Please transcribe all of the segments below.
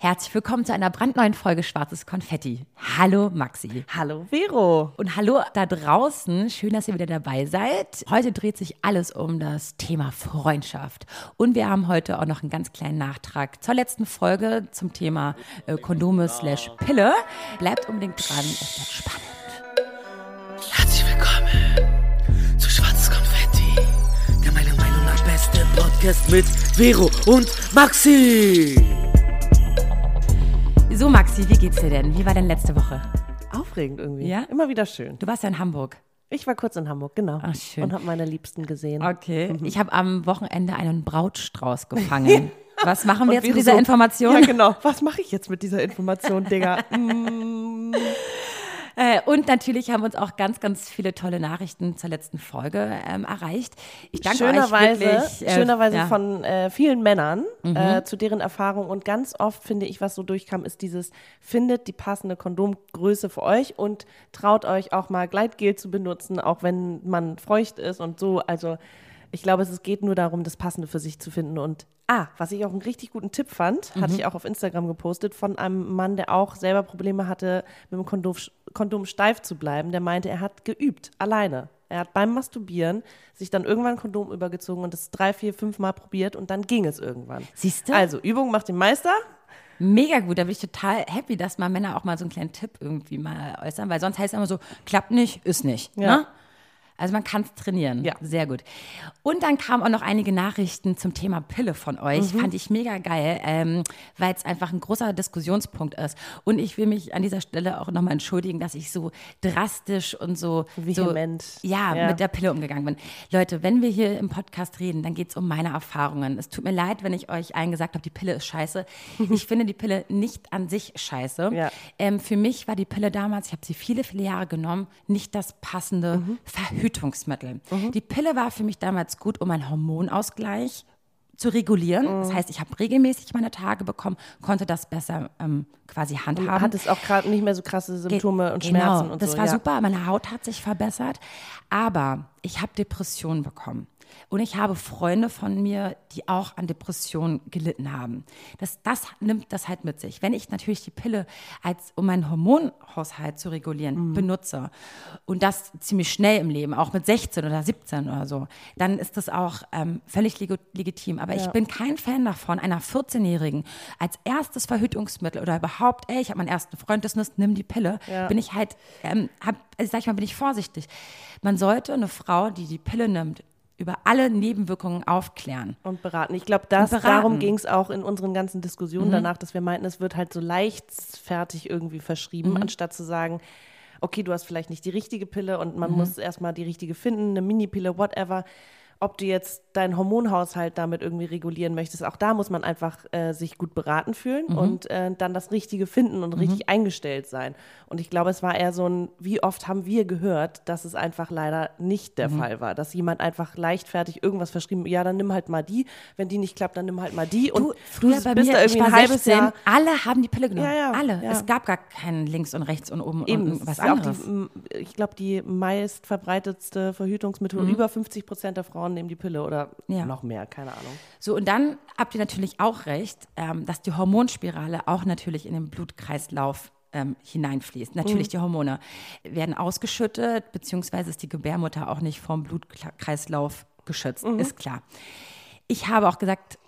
Herzlich willkommen zu einer brandneuen Folge Schwarzes Konfetti. Hallo Maxi. Hallo Vero. Und hallo da draußen. Schön, dass ihr wieder dabei seid. Heute dreht sich alles um das Thema Freundschaft. Und wir haben heute auch noch einen ganz kleinen Nachtrag zur letzten Folge zum Thema äh, Kondome slash Pille. Bleibt unbedingt dran, es bleibt spannend. Herzlich willkommen zu Schwarzes Konfetti, der meiner Meinung nach beste Podcast mit Vero und Maxi. So Maxi, wie geht's dir denn? Wie war denn letzte Woche? Aufregend irgendwie. Ja? Immer wieder schön. Du warst ja in Hamburg. Ich war kurz in Hamburg, genau. Ach, schön. Und habe meine Liebsten gesehen. Okay. Ich habe am Wochenende einen Brautstrauß gefangen. Was machen wir jetzt mit dieser so, Information? Ja, genau. Was mache ich jetzt mit dieser Information, Digga? Mm, Äh, und natürlich haben uns auch ganz, ganz viele tolle Nachrichten zur letzten Folge ähm, erreicht. Ich danke schönerweise euch wirklich. äh, schönerweise ja. Mhm. von äh, vielen Männern äh, zu deren Erfahrung. Und ganz oft, finde ich, was so durchkam, ist dieses, findet die passende Kondomgröße für euch und traut euch auch mal Gleitgel zu benutzen, auch wenn man feucht ist und so. Also ich glaube, es geht nur darum, das Passende für sich zu finden. Und ah, was ich auch einen richtig guten Tipp fand, hatte Mhm. ich auch auf Instagram gepostet, von einem Mann, der auch selber Probleme hatte, mit dem Kondom, Kondom steif zu bleiben. Der meinte, er hat geübt, alleine. Er hat beim Masturbieren sich dann irgendwann ein Kondom übergezogen und das drei, vier, fünf Mal probiert und dann ging es irgendwann. Siehst du? Also, Übung macht den Meister. Mega gut, da bin ich total happy, dass mal Männer auch mal so einen kleinen Tipp irgendwie mal äußern, weil sonst heißt es immer so, klappt nicht, ist nicht. Ja. Ne? Also man kann es trainieren. Ja. Sehr gut. Und dann kamen auch noch einige Nachrichten zum Thema Pille von euch. Mhm. Fand ich mega geil, ähm, weil es einfach ein großer Diskussionspunkt ist. Und ich will mich an dieser Stelle auch nochmal entschuldigen, dass ich so drastisch und so Vehement. So, ja, Ja. mit der Pille umgegangen bin. Leute, wenn wir hier im Podcast reden, dann geht es um meine Erfahrungen. Es tut mir leid, wenn ich euch allen gesagt habe, die Pille ist scheiße. Ich finde die Pille nicht an sich scheiße. Ja. Ähm, für mich war die Pille damals, ich habe sie viele, viele Jahre genommen, nicht das passende Verhütungsmittel. Die Pille war für mich damals gut, um einen Hormonausgleich zu regulieren. Das heißt, ich habe regelmäßig meine Tage bekommen, konnte das besser ähm, quasi handhaben. Hat es auch gerade nicht mehr so krasse Symptome und Genau, Schmerzen und das so. war ja. super, meine Haut hat sich verbessert, aber ich habe Depressionen bekommen. Und ich habe Freunde von mir, die auch an Depressionen gelitten haben. Das, das nimmt das halt mit sich. Wenn ich natürlich die Pille, als, um meinen Hormonhaushalt zu regulieren, Mhm. benutze und das ziemlich schnell im Leben, auch mit 16 oder 17 oder so, dann ist das auch ähm, völlig lego- legitim. Aber ich bin kein Fan davon, einer 14-Jährigen als erstes Verhütungsmittel oder überhaupt, ey, ich habe meinen ersten Freund, das ist, nimm die Pille, Ja. bin ich halt, ähm, hab, also sag ich mal, bin ich vorsichtig. Man sollte eine Frau, die die Pille nimmt, über alle Nebenwirkungen aufklären. Und beraten. Ich glaube. Mhm. darum ging es auch in unseren ganzen Diskussionen danach, dass wir meinten, es wird halt so leichtfertig irgendwie verschrieben, Mhm. anstatt zu sagen, okay, du hast vielleicht nicht die richtige Pille und Mhm. man muss erstmal die richtige finden, eine Mini-Pille, whatever. Ob du jetzt deinen Hormonhaushalt damit irgendwie regulieren möchtest, auch da muss man einfach äh, sich gut beraten fühlen Mhm. und äh, dann das Richtige finden und richtig eingestellt sein. Und ich glaube, es war eher so ein, wie oft haben wir gehört, dass es einfach leider nicht Mhm. der Fall war, dass jemand einfach leichtfertig irgendwas verschrieben, ja, dann nimm halt mal die, wenn die nicht klappt, dann nimm halt mal die. Und Du, früher bei bist mir, da ich irgendwie war ein halbes 16, Jahr. alle haben die Pille genommen. Ja, ja, alle. ja. Es gab gar keinen links und rechts und oben Eben, und was anderes. die, ich glaube, die meist verbreitetste Verhütungsmethode. Über 50 Prozent der Frauen nehmen die Pille oder Mhm. Ja. noch mehr, keine Ahnung. So, und dann habt ihr natürlich auch recht, ähm, dass die Hormonspirale auch natürlich in den Blutkreislauf ähm, hineinfließt. Natürlich, die Hormone werden ausgeschüttet, beziehungsweise ist die Gebärmutter auch nicht vom Blutkreislauf geschützt, ist klar. Ich habe auch gesagt,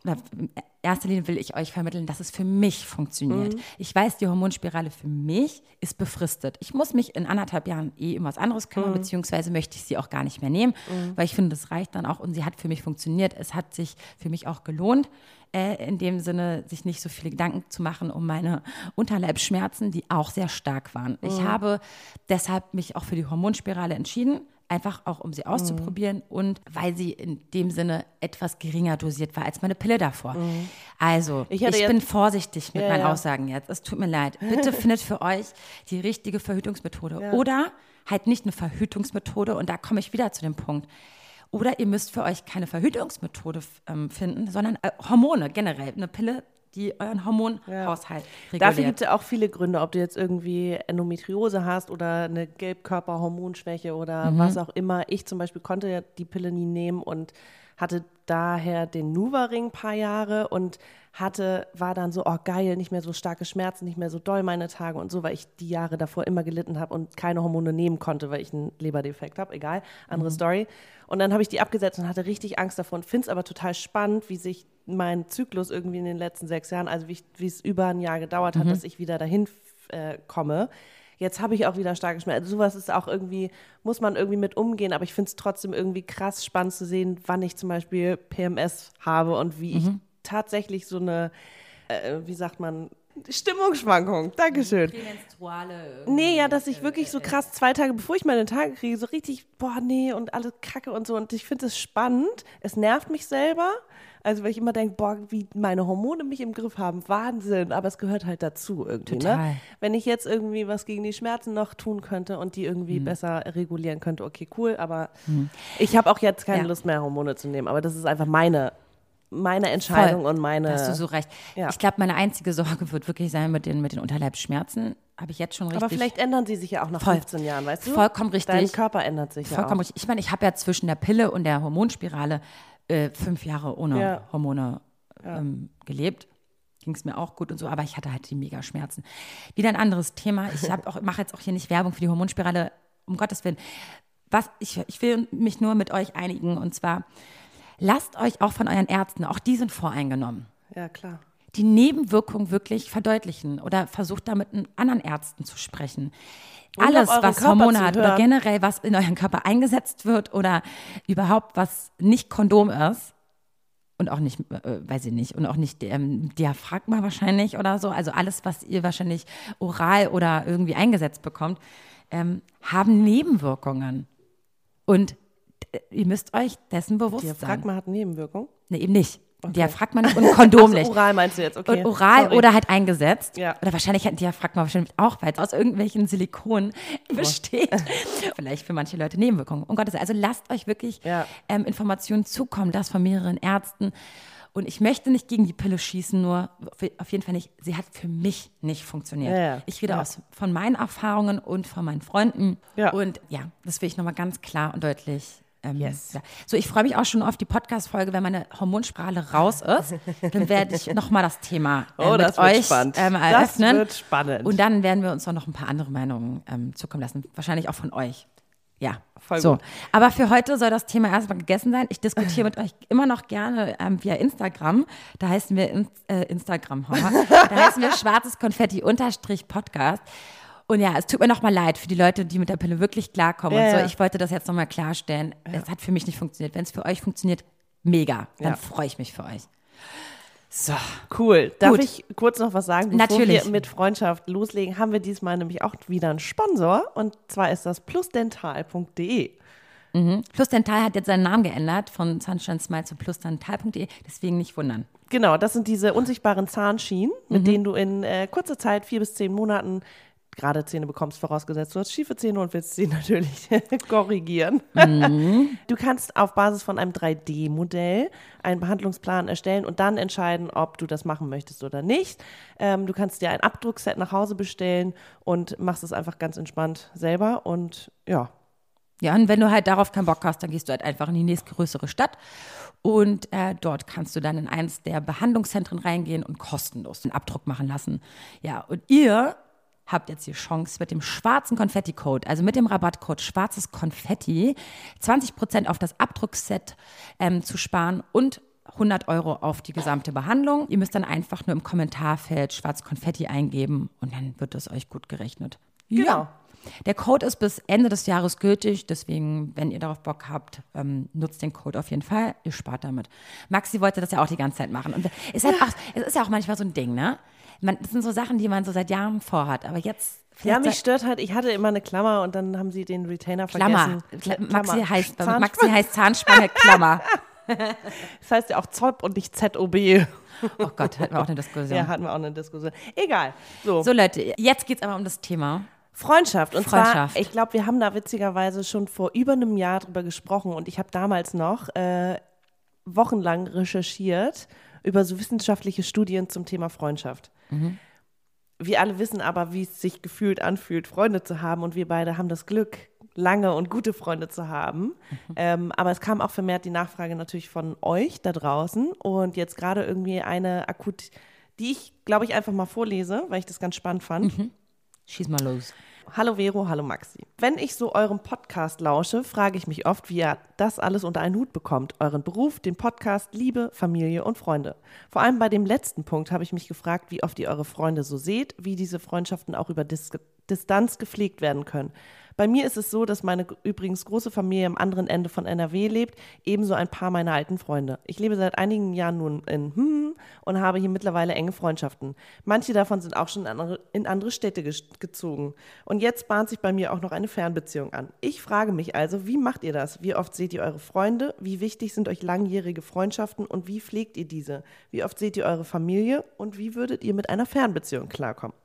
erster Linie will ich euch vermitteln, dass es für mich funktioniert. Ich weiß, die Hormonspirale für mich ist befristet. Ich muss mich in anderthalb Jahren eh um was anderes kümmern, beziehungsweise möchte ich sie auch gar nicht mehr nehmen, weil ich finde, das reicht dann auch und sie hat für mich funktioniert. Es hat sich für mich auch gelohnt, äh, in dem Sinne, sich nicht so viele Gedanken zu machen um meine Unterleibsschmerzen, die auch sehr stark waren. Ich habe deshalb mich auch für die Hormonspirale entschieden. Einfach auch, um sie auszuprobieren und weil sie in dem Sinne etwas geringer dosiert war als meine Pille davor. Also, ich, Ich bin vorsichtig mit Ja, meinen ja. Aussagen jetzt. Es tut mir leid. Bitte findet für euch die richtige Verhütungsmethode. Oder halt nicht eine Verhütungsmethode. Und da komme ich wieder zu dem Punkt. Oder ihr müsst für euch keine Verhütungsmethode ähm, finden, sondern äh, Hormone generell. Eine Pille, die euren Hormonhaushalt reguliert. Dafür gibt es ja auch viele Gründe, ob du jetzt irgendwie Endometriose hast oder eine Gelbkörperhormonschwäche oder Mhm. was auch immer. Ich zum Beispiel konnte ja die Pille nie nehmen und hatte daher den Nuva-Ring ein paar Jahre und hatte, war dann so, oh geil, nicht mehr so starke Schmerzen, nicht mehr so doll meine Tage und so, weil ich die Jahre davor immer gelitten habe und keine Hormone nehmen konnte, weil ich einen Leberdefekt habe, egal, andere Story. Und dann habe ich die abgesetzt und hatte richtig Angst davor und finde es aber total spannend, wie sich mein Zyklus irgendwie in den letzten sechs Jahren, also wie es über ein Jahr gedauert hat, dass ich wieder dahin äh, komme. Jetzt habe ich auch wieder starke Schmerzen. Also sowas ist auch irgendwie, muss man irgendwie mit umgehen, aber ich finde es trotzdem irgendwie krass spannend zu sehen, wann ich zum Beispiel PMS habe und wie ich tatsächlich so eine, äh, wie sagt man, Stimmungsschwankung. Dankeschön. Prämenstruale. Nee, ja, dass ich wirklich so krass zwei Tage, bevor ich meine Tage kriege, so richtig, boah, nee, und alles kacke und so. Und ich finde es spannend. Es nervt mich selber. Also, weil ich immer denke, boah, wie meine Hormone mich im Griff haben. Wahnsinn. Aber es gehört halt dazu irgendwie, Total. ne? Wenn ich jetzt irgendwie was gegen die Schmerzen noch tun könnte und die irgendwie Mhm. besser regulieren könnte, okay, cool. Aber ich habe auch jetzt keine Ja. Lust mehr, Hormone zu nehmen. Aber das ist einfach meine, meine Entscheidung Voll. und meine. Hast du so recht. Ja. Ich glaube, meine einzige Sorge wird wirklich sein mit den, mit den Unterleibsschmerzen. Habe ich jetzt schon richtig. aber vielleicht ändern sie sich ja auch nach Voll. 15 Jahren, weißt du? Vollkommen richtig. Dein Körper ändert sich ja Vollkommen richtig. Ich meine, ich habe ja zwischen der Pille und der Hormonspirale äh, fünf Jahre ohne Ja. Hormone ähm, gelebt. Ging es mir auch gut und so, aber ich hatte halt die Mega-Schmerzen. Wieder ein anderes Thema. Ich mache jetzt auch hier nicht Werbung für die Hormonspirale, um Gottes Willen. Was, ich, ich will mich nur mit euch einigen und zwar, lasst euch auch von euren Ärzten, auch die sind voreingenommen Ja, klar. Die Nebenwirkung wirklich verdeutlichen oder versucht da mit anderen Ärzten zu sprechen. Und Alles, was Körper Hormone hat oder generell, was in euren Körper eingesetzt wird oder überhaupt was nicht Kondom ist und auch nicht, äh, weiß ich nicht, und auch nicht ähm, Diaphragma wahrscheinlich oder so, also alles, was ihr wahrscheinlich oral oder irgendwie eingesetzt bekommt, ähm, haben Nebenwirkungen. Und äh, ihr müsst euch dessen bewusst sein. Diaphragma hat Nebenwirkungen. Nee, eben nicht. Diaphragma nicht und Kondom nicht. Also oral meinst du jetzt, okay. Und oral Sorry. oder halt eingesetzt. Ja. Oder wahrscheinlich hat ein Diaphragma wahrscheinlich auch, weil es aus irgendwelchen Silikonen besteht. Vielleicht für manche Leute Nebenwirkungen. Um Gottes Willen. Also lasst euch wirklich Ja. ähm, Informationen zukommen, das von mehreren Ärzten. Und ich möchte nicht gegen die Pille schießen, nur auf- auf jeden Fall nicht. Sie hat für mich nicht funktioniert. Ja, ja. Ich rede Ja. aus von meinen Erfahrungen und von meinen Freunden. Ja. Und ja, das will ich nochmal ganz klar und deutlich. Ähm, Yes. ja. So, ich freue mich auch schon auf die Podcast-Folge, wenn meine Hormonspirale raus ist. Dann werde ich nochmal das Thema äh, Oh, mit das euch spannend. Ähm, Das eröffnen. wird spannend. Und dann werden wir uns auch noch ein paar andere Meinungen ähm, zukommen lassen. Wahrscheinlich auch von euch. Ja, Voll so. gut. Aber für heute soll das Thema erstmal gegessen sein. Ich diskutiere mit euch immer noch gerne ähm, via Instagram. Da heißen wir in, äh, Instagram, Horror. da heißen wir schwarzes Konfetti unterstrich Podcast. Und ja, es tut mir nochmal leid für die Leute, die mit der Pille wirklich klarkommen Ja, und so. ja. Ich wollte das jetzt nochmal klarstellen. Es hat für mich nicht funktioniert. Wenn es für euch funktioniert, mega. Dann freue ich mich für euch. So. Cool. Darf Gut. ich kurz noch was sagen? Bevor Natürlich. wir mit Freundschaft loslegen, haben wir diesmal nämlich auch wieder einen Sponsor. Und zwar ist das plusdental.de. Plus Dental hat jetzt seinen Namen geändert von Sunshine Smile zu plusdental.de. Deswegen nicht wundern. Genau, das sind diese unsichtbaren Zahnschienen, Mhm. mit denen du in äh, kurzer Zeit, vier bis zehn Monaten, gerade Zähne bekommst, vorausgesetzt du hast schiefe Zähne und willst sie natürlich korrigieren. Mhm. Du kannst auf Basis von einem 3D-Modell einen Behandlungsplan erstellen und dann entscheiden, ob du das machen möchtest oder nicht. Ähm, du kannst dir ein Abdruckset nach Hause bestellen und machst es einfach ganz entspannt selber und ja, Ja, und wenn du halt darauf keinen Bock hast, dann gehst du halt einfach in die nächstgrößere Stadt und äh, dort kannst du dann in eins der Behandlungszentren reingehen und kostenlos den Abdruck machen lassen. Ja, und ihr habt jetzt die Chance mit dem schwarzen Konfetti-Code, also mit dem Rabattcode schwarzes Konfetti, 20% auf das Abdruckset ähm, zu sparen und 100 Euro auf die gesamte Behandlung. Ihr müsst dann einfach nur im Kommentarfeld schwarz Konfetti eingeben und dann wird es euch gut gerechnet. Genau. Ja. Der Code ist bis Ende des Jahres gültig, deswegen, wenn ihr darauf Bock habt, ähm, nutzt den Code auf jeden Fall. Ihr spart damit. Maxi wollte das ja auch die ganze Zeit machen. Und ist halt auch, es ist ja auch manchmal so ein Ding, ne? Man, das sind so Sachen, die man so seit Jahren vorhat. Aber jetzt. Ja, mich stört halt, ich hatte immer eine Klammer und dann haben sie den Retainer Klammer. vergessen. Kla Klammer. Maxi heißt, Zahnspange. Maxi heißt Zahnspange, Klammer. Das heißt ja auch ZOP und nicht ZOB. Oh Gott, hatten wir auch eine Diskussion. Ja, hatten wir auch eine Diskussion. Egal. So, So Leute, jetzt geht's aber um das Thema. Freundschaft. Und Freundschaft. zwar, ich glaube, wir haben da witzigerweise schon vor über einem Jahr drüber gesprochen und ich habe damals noch äh, wochenlang recherchiert über so wissenschaftliche Studien zum Thema Freundschaft. Wir alle wissen aber, wie es sich gefühlt anfühlt, Freunde zu haben und wir beide haben das Glück, lange und gute Freunde zu haben. Ähm, aber es kam auch vermehrt die Nachfrage natürlich von euch da draußen. Und jetzt gerade irgendwie eine akut, die ich, glaube ich, einfach mal vorlese, weil ich das ganz spannend fand. Schieß mal los. Hallo Vero, hallo Maxi. Wenn ich so eurem Podcast lausche, frage ich mich oft, wie ihr das alles unter einen Hut bekommt. Euren Beruf, den Podcast, Liebe, Familie und Freunde. Vor allem bei dem letzten Punkt habe ich mich gefragt, wie oft ihr eure Freunde so seht, wie diese Freundschaften auch über Dis Distanz gepflegt werden können. Bei mir ist es so, dass meine übrigens große Familie am anderen Ende von NRW lebt, ebenso ein paar meiner alten Freunde. Ich lebe seit einigen Jahren nun in hm und habe hier mittlerweile enge Freundschaften. Manche davon sind auch schon in andere, Städte ge gezogen. Und jetzt bahnt sich bei mir auch noch eine Fernbeziehung an. Ich frage mich also, wie macht ihr das? Wie oft seht ihr eure Freunde? Wie wichtig sind euch langjährige Freundschaften und wie pflegt ihr diese? Wie oft seht ihr eure Familie und wie würdet ihr mit einer Fernbeziehung klarkommen?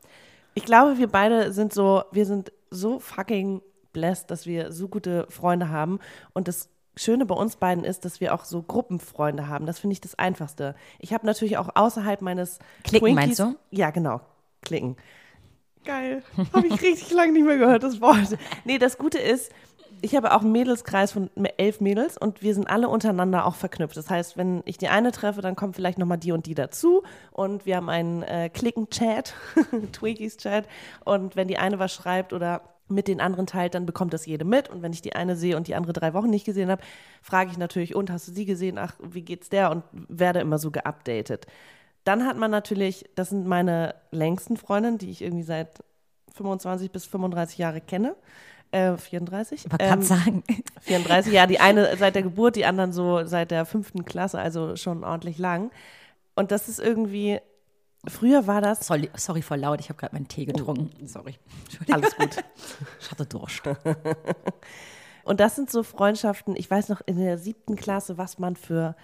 Ich glaube, wir beide sind so, wir sind so fucking blessed, dass wir so gute Freunde haben. Und das Schöne bei uns beiden ist, dass wir auch so Gruppenfreunde haben. Das finde ich das Einfachste. Ich habe natürlich auch außerhalb meines Klicken, meinst du? Ja, genau. Klicken. Geil. Habe ich richtig lange nicht mehr gehört, das Wort. Nee, das Gute ist, ich habe auch einen Mädelskreis von elf Mädels und wir sind alle untereinander auch verknüpft. Das heißt, wenn ich die eine treffe, dann kommt vielleicht nochmal die und die dazu und wir haben einen äh, Klicken-Chat, Twiggies-Chat und wenn die eine was schreibt oder mit den anderen teilt, dann bekommt das jede mit. Und wenn ich die eine sehe und die andere drei Wochen nicht gesehen habe, frage ich natürlich, und hast du sie gesehen? Ach, wie geht's der? Und werde immer so geupdatet. Dann hat man natürlich, das sind meine längsten Freundinnen, die ich irgendwie seit 25 bis 35 Jahre kenne. Äh, 34. Ich wollte gerade Ähm, sagen. 34, ja, die eine seit der Geburt, die anderen so seit der fünften Klasse, also schon ordentlich lang. Und das ist irgendwie, früher war das, Sorry, sorry voll laut, ich habe gerade meinen Tee getrunken. Sorry. alles gut. Ich hatte Durst. Und das sind so Freundschaften, ich weiß noch in der siebten Klasse, was man für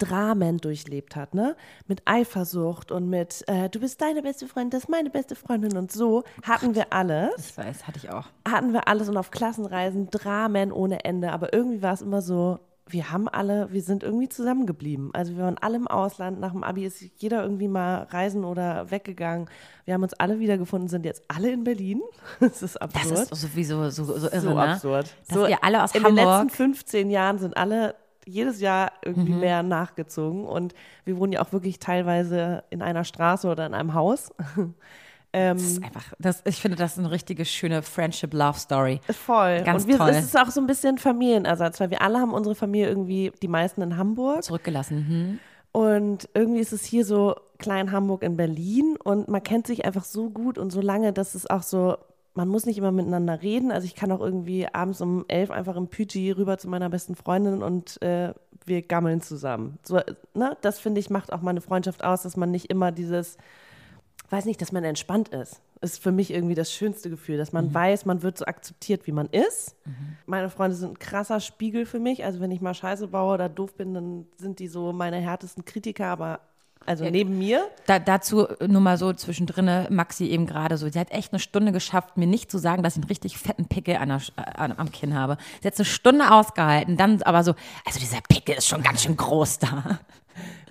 Dramen durchlebt hat, ne? Mit Eifersucht und mit, äh, du bist deine beste Freundin, das ist meine beste Freundin und so hatten wir alles. Ich weiß, hatte ich auch. hatten wir alles und auf Klassenreisen Dramen ohne Ende. Aber irgendwie war es immer so, wir haben alle, wir sind irgendwie zusammengeblieben. Also wir waren alle im Ausland. Nach dem Abi ist jeder irgendwie mal reisen oder weggegangen. Wir haben uns alle wiedergefunden, sind jetzt alle in Berlin. Das ist Das absurd. ist sowieso so, so irre, so ne? absurd. Dass so, ihr alle aus in den Hamburg letzten 15 Jahren sind alle jedes Jahr irgendwie Mhm. mehr nachgezogen. Und wir wohnen ja auch wirklich teilweise in einer Straße oder in einem Haus. Ähm, Das ist einfach, das, ich finde, das ist eine richtige schöne Friendship-Love-Story. Voll. Ganz und wir, toll. es ist auch so ein bisschen Familienersatz, weil wir alle haben unsere Familie irgendwie, die meisten in Hamburg. Zurückgelassen. Hm. Und irgendwie ist es hier so klein Hamburg in Berlin und man kennt sich einfach so gut und so lange, dass es auch so, man muss nicht immer miteinander reden. Also ich kann auch irgendwie abends um elf einfach im Pyji rüber zu meiner besten Freundin und äh, wir gammeln zusammen. So, ne? Das finde ich macht auch meine Freundschaft aus, dass man nicht immer dieses, weiß nicht, dass man entspannt ist. Ist für mich irgendwie das schönste Gefühl, dass man weiß, man wird so akzeptiert, wie man ist. Meine Freunde sind ein krasser Spiegel für mich. Also wenn ich mal Scheiße baue oder doof bin, dann sind die so meine härtesten Kritiker, aber also neben mir. Da, dazu nur mal so zwischendrin, Maxi eben gerade so, sie hat echt eine Stunde geschafft, mir nicht zu sagen, dass ich einen richtig fetten Pickel an der, äh, an, am Kinn habe. Sie hat eine Stunde ausgehalten, dann aber so, also dieser Pickel ist schon ganz schön groß da.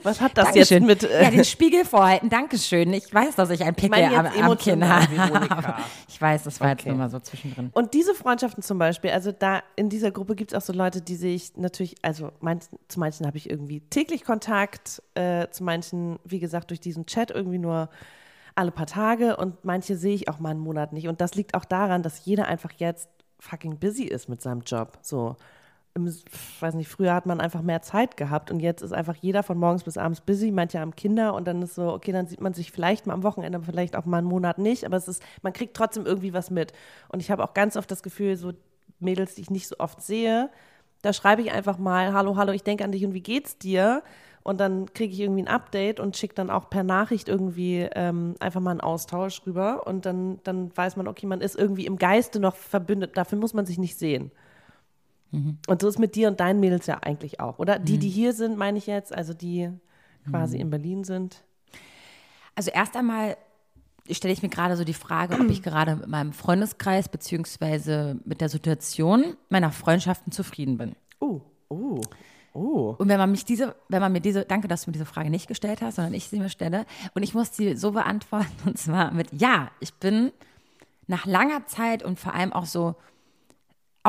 Was hat das Dankeschön. jetzt mit äh, ja, den Spiegel vorhalten, Dankeschön. Ich weiß, dass ich einen Pickel meine am, jetzt am Kinn habe. Ich weiß, das war jetzt Okay. nur mal so zwischendrin. Und diese Freundschaften zum Beispiel, also da in dieser Gruppe gibt es auch so Leute, die sehe ich natürlich, also manchen, zu manchen habe ich irgendwie täglich Kontakt, äh, zu manchen, wie gesagt, durch diesen Chat irgendwie nur alle paar Tage und manche sehe ich auch mal einen Monat nicht. Und das liegt auch daran, dass jeder einfach jetzt fucking busy ist mit seinem Job. So. Im, weiß nicht, früher hat man einfach mehr Zeit gehabt und jetzt ist einfach jeder von morgens bis abends busy, manche haben Kinder und dann ist so, okay, dann sieht man sich vielleicht mal am Wochenende, vielleicht auch mal einen Monat nicht, aber es ist, man kriegt trotzdem irgendwie was mit. Und ich habe auch ganz oft das Gefühl, so Mädels, die ich nicht so oft sehe, da schreibe ich einfach mal, hallo, hallo, ich denke an dich und wie geht's dir? Und dann kriege ich irgendwie ein Update und schicke dann auch per Nachricht irgendwie ähm, einfach mal einen Austausch rüber. Und dann, dann weiß man, okay, man ist irgendwie im Geiste noch verbündet. Dafür muss man sich nicht sehen. Und so ist mit dir und deinen Mädels ja eigentlich auch, oder? Die, die hier sind, meine ich jetzt, also die quasi in Berlin sind. Also erst einmal stelle ich mir gerade so die Frage, ob ich gerade mit meinem Freundeskreis beziehungsweise mit der Situation meiner Freundschaften zufrieden bin. Oh, oh, oh. Und wenn man mich diese, wenn man mir diese, danke, dass du mir diese Frage nicht gestellt hast, sondern ich sie mir stelle, und ich muss sie so beantworten, und zwar mit Ja, ich bin nach langer Zeit und vor allem auch so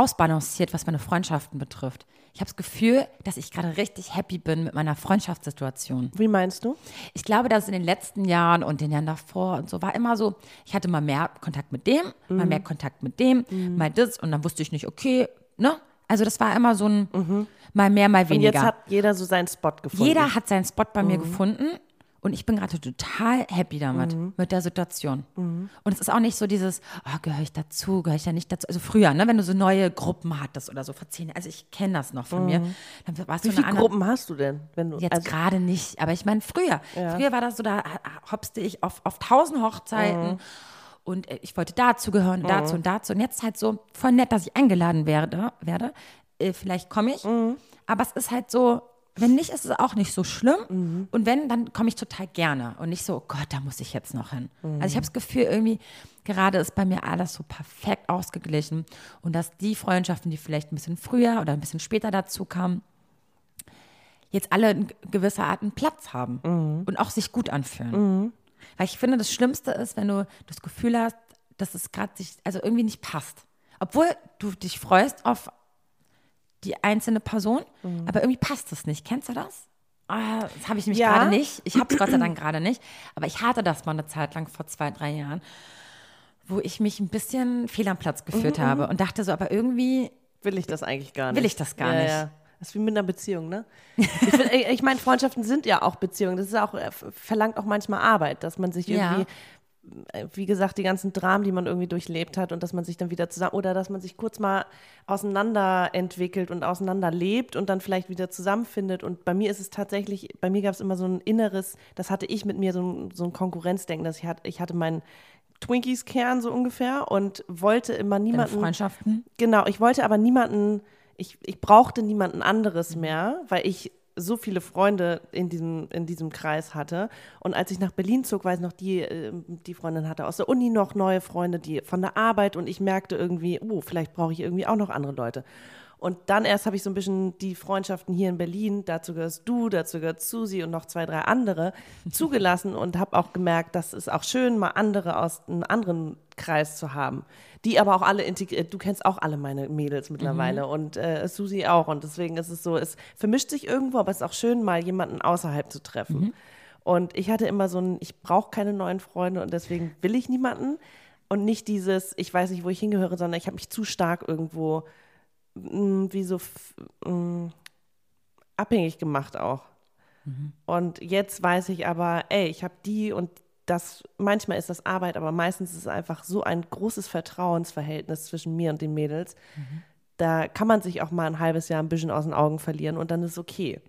ausbalanciert, was meine Freundschaften betrifft. Ich habe das Gefühl, dass ich gerade richtig happy bin mit meiner Freundschaftssituation. Wie meinst du? Ich glaube, dass in den letzten Jahren und den Jahren davor und so war immer so, ich hatte mal mehr Kontakt mit dem, mal mehr Kontakt mit dem, mal das und dann wusste ich nicht, okay, ne? Also das war immer so ein mal mehr, mal Und weniger. jetzt hat jeder so seinen Spot gefunden. Jeder hat seinen Spot bei mir gefunden und ich bin gerade total happy damit, mit der Situation. Und es ist auch nicht so dieses, oh, gehöre ich dazu, gehöre ich da nicht dazu. Also früher, ne, wenn du so neue Gruppen hattest oder so vor zehn also ich kenne das noch von mir, dann warst Wie viele andere Gruppen hast du denn? Wenn du, Jetzt also, gerade nicht, aber ich meine früher. Früher war das so, da hopste ich auf, auf tausend Hochzeiten und äh, ich wollte dazu gehören, dazu und dazu. Und jetzt halt so voll nett, dass ich eingeladen werde. werde. Äh, vielleicht komme ich, aber es ist halt so, wenn nicht, ist es auch nicht so schlimm. Und wenn, dann komme ich total gerne und nicht so, oh Gott, da muss ich jetzt noch hin. Also ich habe das Gefühl, irgendwie gerade ist bei mir alles so perfekt ausgeglichen und dass die Freundschaften, die vielleicht ein bisschen früher oder ein bisschen später dazu kamen, jetzt alle in gewisser Art einen Platz haben und auch sich gut anfühlen. Weil ich finde, das Schlimmste ist, wenn du das Gefühl hast, dass es gerade sich, also irgendwie nicht passt. Obwohl du dich freust auf die einzelne Person, aber irgendwie passt es nicht. Kennst du das? Ah, das habe ich nämlich Ja. gerade nicht. Ich habe es Gott sei Dank gerade nicht. Aber ich hatte das mal eine Zeit lang vor zwei, drei Jahren, wo ich mich ein bisschen fehl am Platz gefühlt habe und dachte so, aber irgendwie will ich das eigentlich gar nicht. Will ich das gar ja, nicht. Ja. Das ist wie mit einer Beziehung, ne? Ich, find, ich, meine, Freundschaften sind ja auch Beziehungen. Das ist auch, äh, verlangt auch manchmal Arbeit, dass man sich Ja. irgendwie, äh, wie gesagt, die ganzen Dramen, die man irgendwie durchlebt hat und dass man sich dann wieder zusammen, oder dass man sich kurz mal auseinander entwickelt und auseinander lebt und dann vielleicht wieder zusammenfindet. Und bei mir ist es tatsächlich, bei mir gab es immer so ein inneres, das hatte ich mit mir, so ein, so ein Konkurrenzdenken, dass ich hatte, ich hatte meinen Twinkies-Kern so ungefähr und wollte immer niemanden. Freundschaften. Genau, ich wollte aber niemanden, ich, ich brauchte niemanden anderes mehr, weil ich so viele Freunde in diesem, in diesem Kreis hatte. Und als ich nach Berlin zog, weiß ich noch, die, äh, die Freundin hatte aus der Uni noch neue Freunde, die von der Arbeit und ich merkte irgendwie, oh, vielleicht brauche ich irgendwie auch noch andere Leute. Und dann erst habe ich so ein bisschen die Freundschaften hier in Berlin, dazu gehörst du, dazu gehört Susi und noch zwei, drei andere, zugelassen und habe auch gemerkt, dass es auch schön, mal andere aus einem anderen Kreis zu haben. Die aber auch alle integriert. Du kennst auch alle meine Mädels mittlerweile und äh, Susi auch. Und deswegen ist es so, es vermischt sich irgendwo, aber es ist auch schön, mal jemanden außerhalb zu treffen. Und ich hatte immer so ein, ich brauche keine neuen Freunde und deswegen will ich niemanden. Und nicht dieses, ich weiß nicht, wo ich hingehöre, sondern ich habe mich zu stark irgendwo mh, wie so mh, abhängig gemacht auch. Und jetzt weiß ich aber, ey, ich habe die und das, manchmal ist das Arbeit, aber meistens ist es einfach so ein großes Vertrauensverhältnis zwischen mir und den Mädels. Da kann man sich auch mal ein halbes Jahr ein bisschen aus den Augen verlieren und dann ist okay.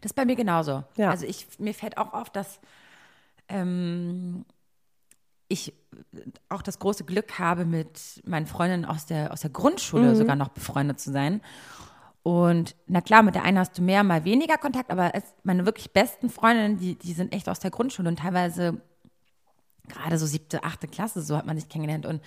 Das ist bei mir genauso. Ja. Also ich, mir fällt auch auf, dass ähm, ich auch das große Glück habe, mit meinen Freundinnen aus der, aus der Grundschule sogar noch befreundet zu sein. Und na klar, mit der einen hast du mehr, mal weniger Kontakt, aber es, meine wirklich besten Freundinnen, die, die sind echt aus der Grundschule und teilweise gerade so siebte, achte Klasse, so hat man sich kennengelernt. Und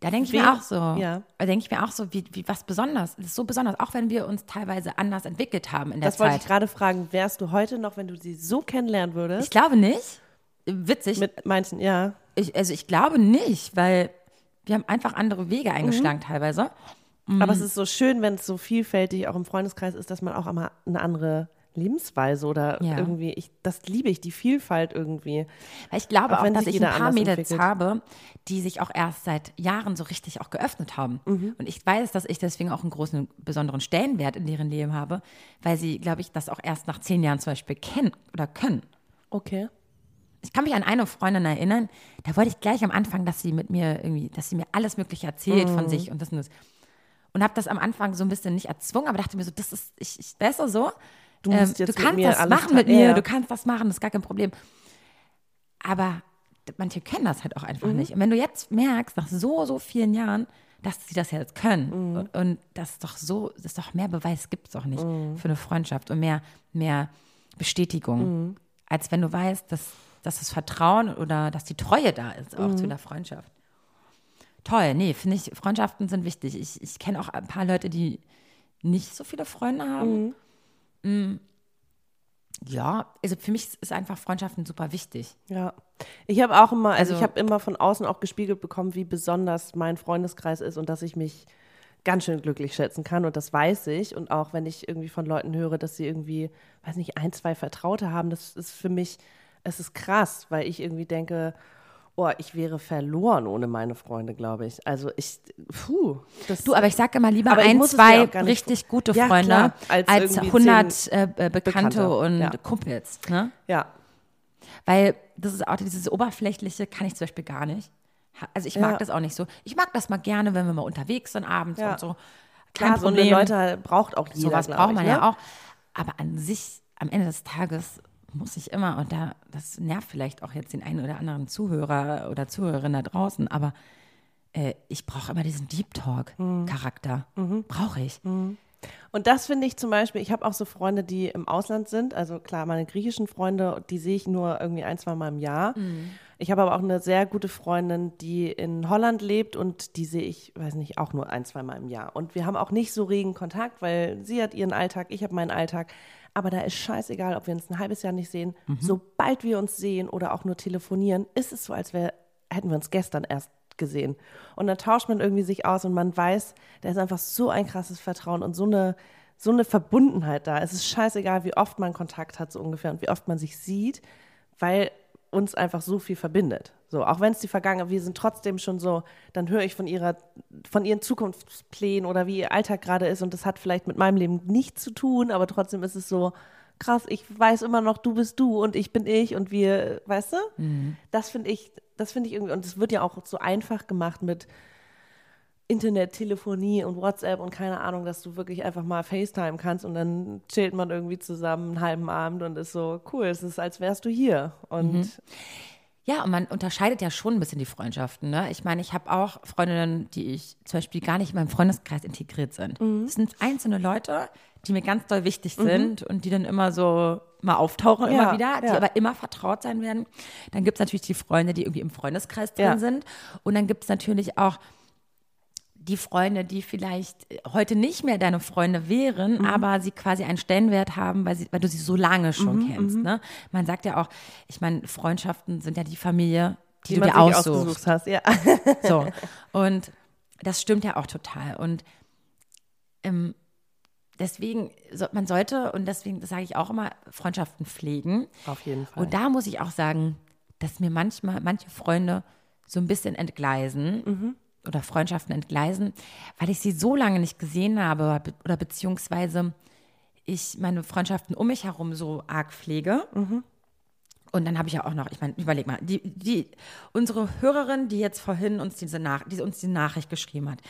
da denke ich mir auch so, ja. da denke ich mir auch so, wie, wie was besonders. Das ist so besonders, auch wenn wir uns teilweise anders entwickelt haben in der Das wollte Zeit. ich gerade fragen, wärst du heute noch, wenn du sie so kennenlernen würdest? Ich glaube nicht. Witzig. mit manchen, ja. ich, also ich glaube nicht, weil wir haben einfach andere Wege Mhm. eingeschlagen teilweise. Aber es ist so schön, wenn es so vielfältig auch im Freundeskreis ist, dass man auch immer eine andere Lebensweise oder Ja. irgendwie, ich, das liebe ich, die Vielfalt irgendwie. Weil ich glaube Auch auch, dass ich ein paar Mädels entwickelt. habe, die sich auch erst seit Jahren so richtig auch geöffnet haben. Mhm. Und ich weiß, dass ich deswegen auch einen großen, besonderen Stellenwert in deren Leben habe, weil sie, glaube ich, das auch erst nach zehn Jahren zum Beispiel kennen oder können. Okay. Ich kann mich an eine Freundin erinnern, da wollte ich gleich am Anfang, dass sie mit mir irgendwie, dass sie mir alles Mögliche erzählt Mhm. von sich und das und das. Und habe das am Anfang so ein bisschen nicht erzwungen, aber dachte mir so, das ist, ich, ich besser so. Du Ähm, du kannst das machen mit mir, ja. du kannst das machen, das ist gar kein Problem. Aber manche können das halt auch Mhm. einfach nicht. Und wenn du jetzt merkst, nach so, so vielen Jahren, dass sie das jetzt können Mhm. und, und das ist doch so, das ist doch mehr Beweis gibt es doch nicht Mhm. für eine Freundschaft und mehr, mehr Bestätigung, Mhm. als wenn du weißt, dass, dass das Vertrauen oder dass die Treue da ist, auch Mhm. zu einer Freundschaft. Toll, nee, finde ich, Freundschaften sind wichtig. Ich, ich kenne auch ein paar Leute, die nicht so viele Freunde haben. Mm. Ja, also für mich ist einfach Freundschaften super wichtig. Ja. Ich habe auch immer, also, Also- ich habe immer von außen auch gespiegelt bekommen, wie besonders mein Freundeskreis ist und dass ich mich ganz schön glücklich schätzen kann und das weiß ich. Und auch wenn ich irgendwie von Leuten höre, dass sie irgendwie, weiß nicht, ein, zwei Vertraute haben, das ist für mich, es ist krass, weil ich irgendwie denke, oh, ich wäre verloren ohne meine Freunde, glaube ich. Also ich, puh. Du, aber ich sage immer lieber ich ein, zwei richtig gute Ja, Freunde klar, als als, irgendwie 100 äh, Bekannte, Bekannte, und ja. Kumpels. Ne? ja, Weil das ist auch dieses Oberflächliche, kann ich zum Beispiel gar nicht. Also ich Ja. mag das auch nicht so. Ich mag das mal gerne, wenn wir mal unterwegs sind abends Ja. und so. Kein klar, so eine Problem. Leute braucht auch jeder, Sowas braucht ich, man ne? ja auch. Aber an sich, am Ende des Tages, muss ich immer, und da, das nervt vielleicht auch jetzt den einen oder anderen Zuhörer oder Zuhörerin da draußen, aber äh, ich brauche immer diesen Deep Talk-Charakter. Mhm. Brauche ich. Und das finde ich zum Beispiel, ich habe auch so Freunde, die im Ausland sind. Also klar, meine griechischen Freunde, die sehe ich nur irgendwie ein, zwei Mal im Jahr. Ich habe aber auch eine sehr gute Freundin, die in Holland lebt und die sehe ich, weiß nicht, auch nur ein, zwei Mal im Jahr. Und wir haben auch nicht so regen Kontakt, weil sie hat ihren Alltag, ich habe meinen Alltag. Aber da ist scheißegal, ob wir uns ein halbes Jahr nicht sehen. Sobald wir uns sehen oder auch nur telefonieren, ist es so, als wär, hätten wir uns gestern erst gesehen. Und dann tauscht man irgendwie sich aus und man weiß, da ist einfach so ein krasses Vertrauen und so eine, so eine Verbundenheit da. Es ist scheißegal, wie oft man Kontakt hat, so ungefähr, und wie oft man sich sieht, weil uns einfach so viel verbindet. So, auch wenn es die Vergangenheit, wir sind trotzdem schon so, dann höre ich von ihrer, von ihren Zukunftsplänen oder wie ihr Alltag gerade ist und das hat vielleicht mit meinem Leben nichts zu tun, aber trotzdem ist es so, krass, ich weiß immer noch, du bist du und ich bin ich und wir, weißt du? Das finde ich, das finde ich irgendwie, und es wird ja auch so einfach gemacht mit Internet, Telefonie und WhatsApp und keine Ahnung, dass du wirklich einfach mal FaceTime kannst und dann chillt man irgendwie zusammen einen halben Abend und ist so cool, es ist, als wärst du hier. Und Ja, und man unterscheidet ja schon ein bisschen die Freundschaften. Ne? Ich meine, ich habe auch Freundinnen, die ich zum Beispiel gar nicht in meinem Freundeskreis integriert sind. Das sind einzelne Leute, die mir ganz doll wichtig sind und die dann immer so mal auftauchen, Ja, immer wieder, die ja. aber immer vertraut sein werden. Dann gibt es natürlich die Freunde, die irgendwie im Freundeskreis drin Ja. sind. Und dann gibt es natürlich auch die Freunde, die vielleicht heute nicht mehr deine Freunde wären, Mhm. aber sie quasi einen Stellenwert haben, weil, sie, weil du sie so lange schon Mhm, kennst. Ne? Man sagt ja auch, ich meine, Freundschaften sind ja die Familie, die, die du dir aussuchst. hast, ja. So. Und das stimmt ja auch total. Und ähm, deswegen, so, man sollte, und deswegen sage ich auch immer, Freundschaften pflegen. Auf jeden Fall. Und da muss ich auch sagen, dass mir manchmal manche Freunde so ein bisschen entgleisen Mhm. Oder Freundschaften entgleisen, weil ich sie so lange nicht gesehen habe be- oder beziehungsweise ich meine Freundschaften um mich herum so arg pflege. Mhm. Und dann habe ich ja auch noch, ich meine, überleg mal, die, die, unsere Hörerin, die jetzt vorhin uns diese Nach die uns die Nachricht geschrieben hat,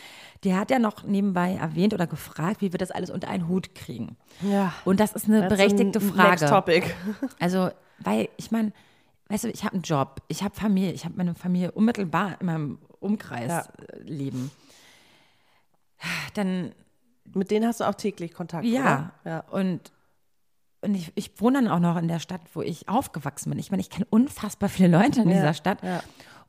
die hat ja noch nebenbei erwähnt oder gefragt, wie wir das alles unter einen Hut kriegen. Ja. Und das ist eine That's berechtigte Frage. Next topic. Also, weil ich meine, weißt du, ich habe einen Job, ich habe Familie, ich habe meine Familie unmittelbar in meinem Umkreis Ja. äh, leben. Dann, Mit denen hast du auch täglich Kontakt, ja? Ja. und, und ich, ich wohne dann auch noch in der Stadt, wo ich aufgewachsen bin. Ich meine, ich kenne unfassbar viele Leute in Ja, dieser Stadt.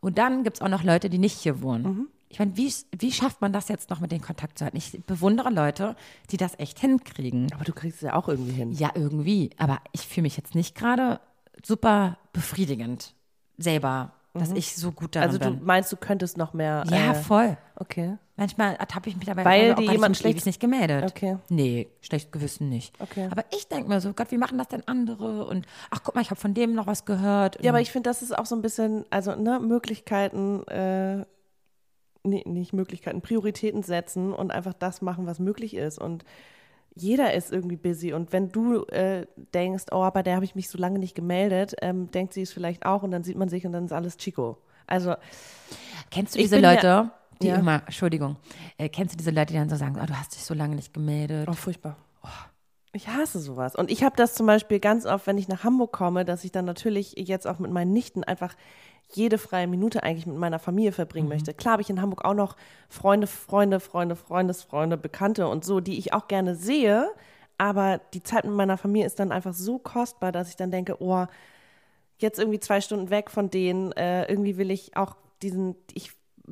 Und dann gibt es auch noch Leute, die nicht hier wohnen. Mhm. Ich meine, wie, wie schafft man das jetzt noch mit den Kontakt zu halten? Ich bewundere Leute, die das echt hinkriegen. Aber du kriegst es ja auch irgendwie hin. Ja, irgendwie. Aber ich fühle mich jetzt nicht gerade super befriedigend selber, dass ich so gut darin Also du bin. meinst, du könntest noch mehr. Ja, äh, voll. okay. Manchmal ertappe ich mich dabei, Weil Gott, jemand schlecht- nicht gemeldet. Okay. Nee, schlecht Gewissen nicht. Okay. Aber ich denke mir so, Gott, wie machen das denn andere? Und ach, guck mal, ich habe von dem noch was gehört. Ja, aber ich finde, das ist auch so ein bisschen, also ne, Möglichkeiten, äh, nee, nicht Möglichkeiten, Prioritäten setzen und einfach das machen, was möglich ist. Und jeder ist irgendwie busy. Und wenn du äh, denkst, oh, bei der habe ich mich so lange nicht gemeldet, ähm, denkt sie es vielleicht auch und dann sieht man sich und dann ist alles Chico. Also Kennst du diese bin ja- Leute, die Ja. immer, Entschuldigung, äh, kennst du diese Leute, die dann so sagen, oh, du hast dich so lange nicht gemeldet? Oh, furchtbar. Ich hasse sowas. Und ich habe das zum Beispiel ganz oft, wenn ich nach Hamburg komme, dass ich dann natürlich jetzt auch mit meinen Nichten einfach jede freie Minute eigentlich mit meiner Familie verbringen möchte. Klar habe ich in Hamburg auch noch Freunde, Freunde, Freunde, Freundesfreunde, Bekannte und so, die ich auch gerne sehe. Aber die Zeit mit meiner Familie ist dann einfach so kostbar, dass ich dann denke, oh, jetzt irgendwie zwei Stunden weg von denen, äh, irgendwie will ich auch diesen, ich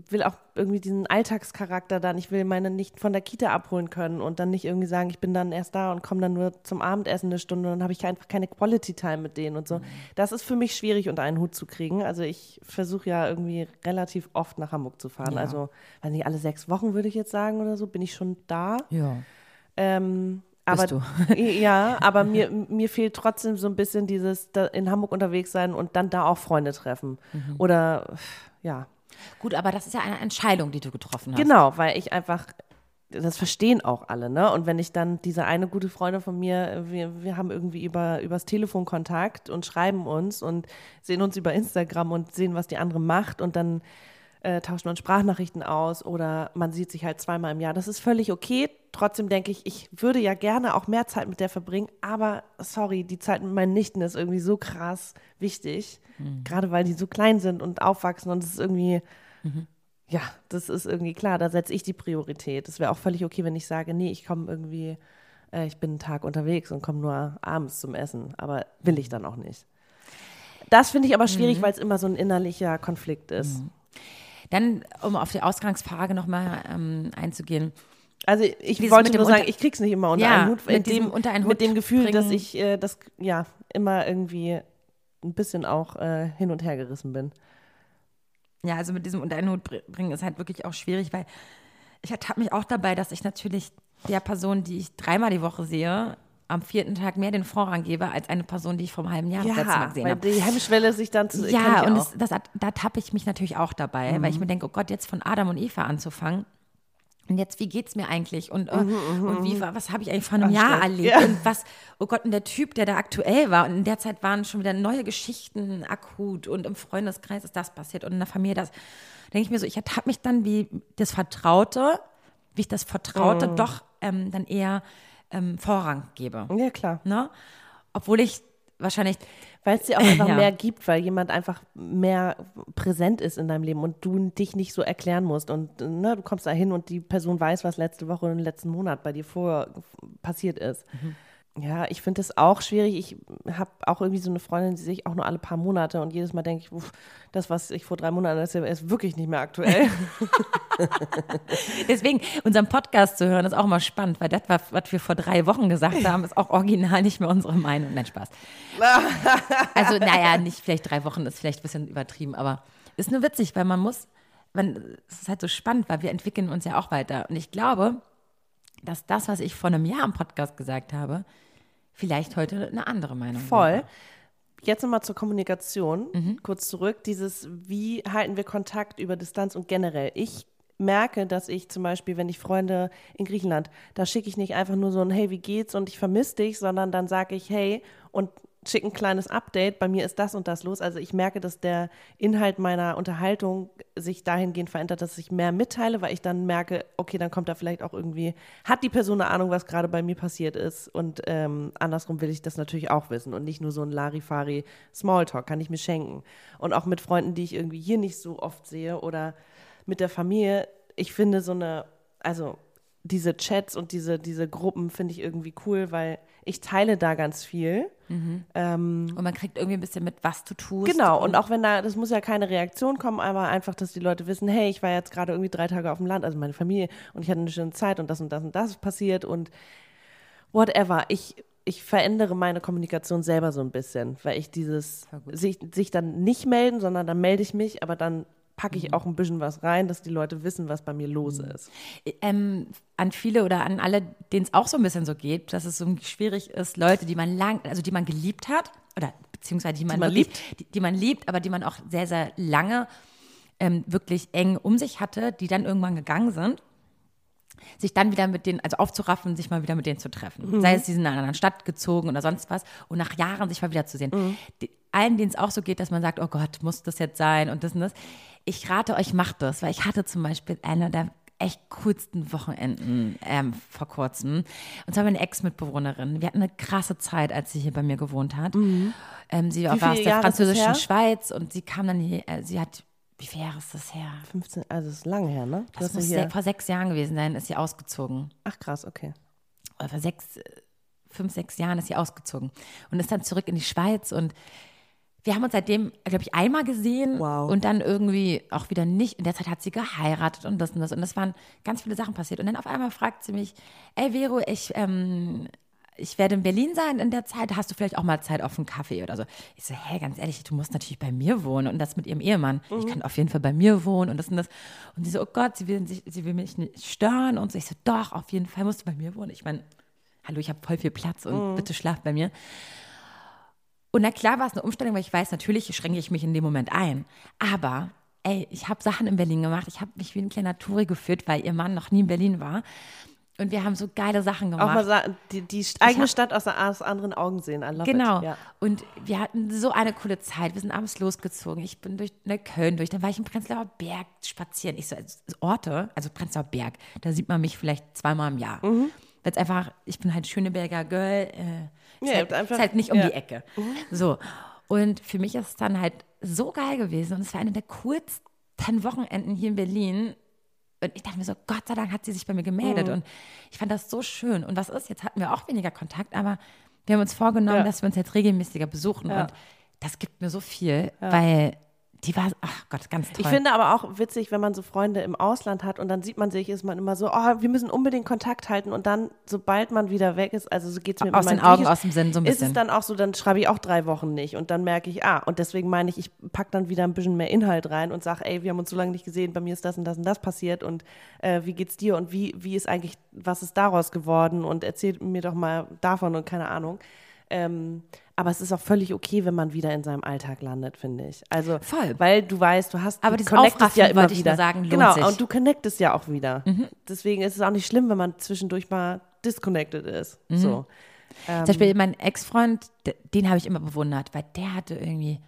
will auch irgendwie diesen Alltagscharakter dann. Ich will meine nicht von der Kita abholen können und dann nicht irgendwie sagen, ich bin dann erst da und komme dann nur zum Abendessen eine Stunde und dann habe ich einfach keine Quality Time mit denen und so. Das ist für mich schwierig unter einen Hut zu kriegen. Also ich versuche ja irgendwie relativ oft nach Hamburg zu fahren. Ja. Also, weiß nicht, alle sechs Wochen würde ich jetzt sagen oder so, bin ich schon da. Ja. Ähm, aber ja, aber mir, mir fehlt trotzdem so ein bisschen dieses in Hamburg unterwegs sein und dann da auch Freunde treffen. Mhm. Oder ja, Gut, aber das ist ja eine Entscheidung, die du getroffen hast. genau, weil ich einfach das verstehen auch alle, ne? Und wenn ich dann diese eine gute Freundin von mir, wir, wir haben irgendwie über übers Telefon Kontakt und schreiben uns und sehen uns über Instagram und sehen, was die andere macht und dann äh, tauscht man Sprachnachrichten aus oder man sieht sich halt zweimal im Jahr. Das ist völlig okay. Trotzdem denke ich, ich würde ja gerne auch mehr Zeit mit der verbringen, aber sorry, die Zeit mit meinen Nichten ist irgendwie so krass wichtig, gerade weil die so klein sind und aufwachsen und es ist irgendwie, ja, das ist irgendwie klar, da setze ich die Priorität. Es wäre auch völlig okay, wenn ich sage, nee, ich komme irgendwie, äh, ich bin einen Tag unterwegs und komme nur abends zum Essen, aber will ich dann auch nicht. Das finde ich aber schwierig, weil es immer so ein innerlicher Konflikt ist. Dann, um auf die Ausgangsfrage nochmal ähm, einzugehen. Also ich Dieses wollte nur sagen, ich krieg's nicht immer unter Ja, einen Hut. mit diesem dem, unter einen Hut mit dem Gefühl, dass bringen. ich äh, das ja immer irgendwie ein bisschen auch äh, hin und her gerissen bin. Ja, also mit diesem unter einen Hut br- bringen ist halt wirklich auch schwierig, weil ich ertappe mich auch dabei, dass ich natürlich der Person, die ich dreimal die Woche sehe, am vierten Tag mehr den Vorrang gebe, als eine Person, die ich vor einem halben Jahr das letzte Mal gesehen weil habe. die Hemmschwelle sich dann zu Ja, und es, das, da tappe ich mich natürlich auch dabei, weil ich mir denke, oh Gott, jetzt von Adam und Eva anzufangen. Und jetzt, wie geht's mir eigentlich? Und, äh, und wie, war- was habe ich eigentlich vor einem Jahr erlebt? Ja. Und was, oh Gott, und der Typ, der da aktuell war. Und in der Zeit waren schon wieder neue Geschichten akut. Und im Freundeskreis ist das passiert und in der Familie das. denke ich mir so, ich ertappe mich dann, wie das Vertraute, wie ich das Vertraute doch ähm, dann eher ähm, Vorrang gebe. ja, klar. Ne? Obwohl ich wahrscheinlich Weil es dir auch einfach Ja. mehr gibt, weil jemand einfach mehr präsent ist in deinem Leben und du dich nicht so erklären musst. Und ne, du kommst da hin und die Person weiß, was letzte Woche und letzten Monat bei dir vor passiert ist. Ja, ich finde das auch schwierig. Ich habe auch irgendwie so eine Freundin, die sehe ich auch nur alle paar Monate und jedes Mal denke ich, uff, das, was ich vor drei Monaten erzählt ist wirklich nicht mehr aktuell. Deswegen, unseren Podcast zu hören, ist auch mal spannend, weil das, was, was wir vor drei Wochen gesagt haben, ist auch original nicht mehr unsere Meinung. Nein, Spaß. Also, naja, nicht vielleicht drei Wochen, ist vielleicht ein bisschen übertrieben, aber ist nur witzig, weil man muss, man, es ist halt so spannend, weil wir entwickeln uns ja auch weiter. Und ich glaube, dass das, was ich vor einem Jahr im Podcast gesagt habe, vielleicht heute eine andere Meinung Voll. wäre. Jetzt nochmal zur Kommunikation, Mhm. kurz zurück. Dieses, wie halten wir Kontakt über Distanz und generell. Ich merke, dass ich zum Beispiel, wenn ich Freunde in Griechenland, da schicke ich nicht einfach nur so ein Hey, wie geht's und ich vermisse dich, sondern dann sage ich Hey und schicke ein kleines Update. Bei mir ist das und das los. Also ich merke, dass der Inhalt meiner Unterhaltung sich dahingehend verändert, dass ich mehr mitteile, weil ich dann merke, okay, dann kommt da vielleicht auch irgendwie, hat die Person eine Ahnung, was gerade bei mir passiert ist und ähm, andersrum will ich das natürlich auch wissen und nicht nur so ein Larifari Smalltalk, kann ich mir schenken. Und auch mit Freunden, die ich irgendwie hier nicht so oft sehe oder mit der Familie, ich finde so eine, also diese Chats und diese, diese Gruppen finde ich irgendwie cool, weil ich teile da ganz viel. Und man kriegt irgendwie ein bisschen mit, was du tust. Genau, und auch wenn da, das muss ja keine Reaktion kommen, aber einfach, dass die Leute wissen, hey, ich war jetzt gerade irgendwie drei Tage auf dem Land, also meine Familie, und ich hatte eine schöne Zeit und das und das und das passiert und whatever. Ich, ich verändere meine Kommunikation selber so ein bisschen, weil ich dieses, sich, sich dann nicht melden, sondern dann melde ich mich, aber dann packe ich auch ein bisschen was rein, dass die Leute wissen, was bei mir los ist. ähm, an viele oder an alle, denen es auch so ein bisschen so geht, dass es so schwierig ist, Leute, die man lang, also die man geliebt hat, oder beziehungsweise die man, man wirklich, Die, die man liebt, aber die man auch sehr, sehr lange ähm, wirklich eng um sich hatte, die dann irgendwann gegangen sind, sich dann wieder mit denen, also aufzuraffen, sich mal wieder mit denen zu treffen. Sei es, die sind in einer anderen Stadt gezogen oder sonst was und nach Jahren sich mal wieder zu sehen. Die, allen, denen es auch so geht, dass man sagt, oh Gott, muss das jetzt sein und das und das. Ich rate euch, macht das, weil ich hatte zum Beispiel eine der echt coolsten Wochenenden ähm, vor kurzem. Und zwar meine Ex-Mitbewohnerin. Wir hatten eine krasse Zeit, als sie hier bei mir gewohnt hat. Ähm, sie war aus der Jahre französischen? Schweiz und sie kam dann hier, äh, sie hat, wie viele Jahre ist das her? 15, also das ist lange her, ne? Du Das muss hier, vor sechs Jahren gewesen sein, ist sie ausgezogen. ach krass, okay. Oder vor sechs, äh, fünf, sechs Jahren ist sie ausgezogen und ist dann zurück in die Schweiz und wir haben uns seitdem, glaube ich, einmal gesehen Wow. und dann irgendwie auch wieder nicht. In der Zeit hat sie geheiratet und das und das. Und es waren ganz viele Sachen passiert. Und dann auf einmal fragt sie mich, ey Vero, ich, ähm, ich werde in Berlin sein in der Zeit. Hast du vielleicht auch mal Zeit auf einen Kaffee oder so? Ich so, hä, ganz ehrlich, du musst natürlich bei mir wohnen und das mit ihrem Ehemann. Ich kann auf jeden Fall bei mir wohnen und das und das. Und sie so, oh Gott, sie will, sich, sie will mich nicht stören und so. Ich so, doch, auf jeden Fall musst du bei mir wohnen. Ich meine, hallo, ich habe voll viel Platz und bitte schlaf bei mir. Und na klar war es eine Umstellung, weil ich weiß, natürlich schränke ich mich in dem Moment ein. Aber, ey, ich habe Sachen in Berlin gemacht. Ich habe mich wie ein kleiner Touri geführt, weil ihr Mann noch nie in Berlin war. Und wir haben so geile Sachen Auch mal gemacht. die, die eigene hab- Stadt aus, aus anderen Augen sehen. I love Genau. It. Ja. Und wir hatten so eine coole Zeit. Wir sind abends losgezogen. Ich bin durch ne, Köln durch. Dann war ich im Prenzlauer Berg spazieren. Ich so, also Orte, also Prenzlauer Berg, da sieht man mich vielleicht zweimal im Jahr. Mhm. Weil es einfach, ich bin halt Schöneberger Girl. Äh, ist, Ja, halt, einfach- ist halt nicht um ja. Mhm. die Ecke. So. Und für mich ist es dann halt so geil gewesen. Und es war eine der coolsten Wochenenden hier in Berlin. Und ich dachte mir so, Gott sei Dank hat sie sich bei mir Mhm. gemeldet. Und ich fand das so schön. Und was ist, jetzt hatten wir auch weniger Kontakt, aber wir haben uns vorgenommen, Ja. dass wir uns jetzt regelmäßiger besuchen. Und das gibt mir so viel, weil die war, ach Gott, ganz toll. Ich finde aber auch witzig, wenn man so Freunde im Ausland hat und dann sieht man sich, ist man immer so, oh, wir müssen unbedingt Kontakt halten und dann, sobald man wieder weg ist, also so geht es mir Aus den Augen, aus dem Sinn so ein Ist bisschen. es dann auch so, dann schreibe ich auch drei Wochen nicht und dann merke ich, ah, und deswegen meine ich, ich packe dann wieder ein bisschen mehr Inhalt rein und sage, ey, wir haben uns so lange nicht gesehen, bei mir ist das und das und das passiert und äh, wie geht's dir und wie, wie ist eigentlich, was ist daraus geworden und erzähl mir doch mal davon und keine Ahnung. Ähm, aber es ist auch völlig okay, wenn man wieder in seinem Alltag landet, finde ich. Also, Voll. weil du weißt, du hast, Aber du connectest ja immer wieder. sagen, lohnt genau, sich. Mhm. und du connectest ja auch wieder. Deswegen ist es auch nicht schlimm, wenn man zwischendurch mal disconnected ist. Mhm. So. Zum Beispiel mein Ex-Freund, den habe ich immer bewundert, weil der hatte irgendwie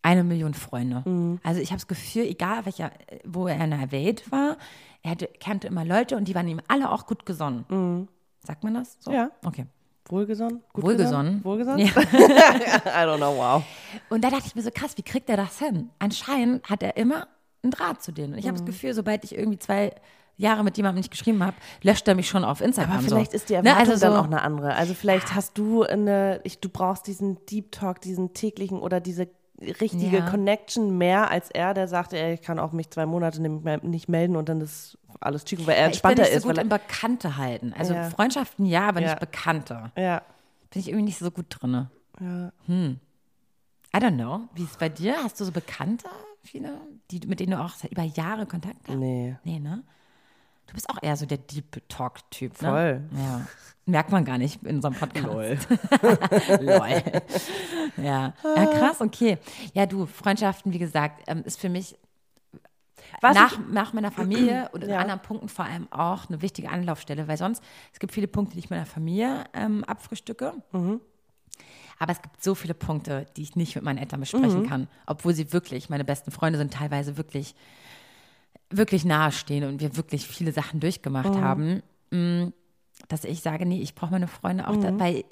eine Million Freunde. Mhm. Also ich habe das Gefühl, egal welcher, wo er in der Welt war, er hatte, kannte immer Leute und die waren ihm alle auch gut gesonnen. Sagt man das? So? Mhm. Ja. Okay. Wohlgesonnen? Wohlgesonnen. gesonnen? Wohlgesonnen? Ja. I don't know, wow. Und da dachte ich mir so, krass, wie kriegt er das hin? Anscheinend hat er immer einen Draht zu denen. Und ich habe Mhm. das Gefühl, sobald ich irgendwie zwei Jahre mit jemandem nicht geschrieben habe, löscht er mich schon auf Instagram. Aber vielleicht so. ist die Ne, Erwartung also dann so, auch eine andere. Also vielleicht hast du eine, ich, du brauchst diesen Deep Talk, diesen täglichen oder diese richtige Ja. Connection mehr als er, der sagt, ey, ich kann auch mich zwei Monate nicht melden und dann ist alles chico, weil er ich bin entspannter nicht so ist. gut im Bekannte halten. Also Ja. Freundschaften ja, aber Ja. nicht Bekannte. ja, Bin ich irgendwie nicht so gut drin. ja. I don't know. Wie ist es bei dir? Hast du so Bekannte, viele, die, mit denen du auch seit über Jahre Kontakt hast? Nee. Nee, ne? Du bist auch eher so der Deep Talk-Typ, ne? Voll. Ja. Merkt man gar nicht in unserem Podcast. Lol. Lol. Ja. ja, krass, okay. Ja, du, Freundschaften, wie gesagt, ähm, ist für mich Was nach, nach meiner Familie und in Ja. anderen Punkten vor allem auch eine wichtige Anlaufstelle, weil sonst, es gibt viele Punkte, die ich meiner Familie ähm, abfrühstücke. Mhm. Aber es gibt so viele Punkte, die ich nicht mit meinen Eltern besprechen Mhm. kann, obwohl sie wirklich, meine besten Freunde sind teilweise wirklich, wirklich nahestehen und wir wirklich viele Sachen durchgemacht Mhm. haben, mm, dass ich sage, nee, ich brauche meine Freunde auch, da, weil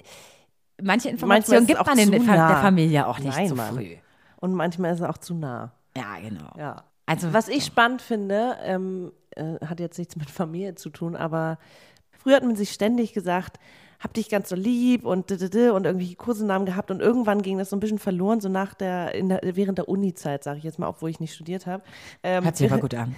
manche Informationen Mhm. es gibt man in zu der Fa- der nah. Familie auch nicht Nein, so Mann. früh. und manchmal ist er auch zu nah. Ja, genau. Ja. Also, Was ich spannend finde, ähm, äh, hat jetzt nichts mit Familie zu tun, aber früher hat man sich ständig gesagt, hab dich ganz so lieb und d -d -d und irgendwelche Kursenamen gehabt und irgendwann ging das so ein bisschen verloren, so nach der, in der während der Uni-Zeit, sage ich jetzt mal, obwohl ich nicht studiert habe. Ähm, hört sich aber gut an.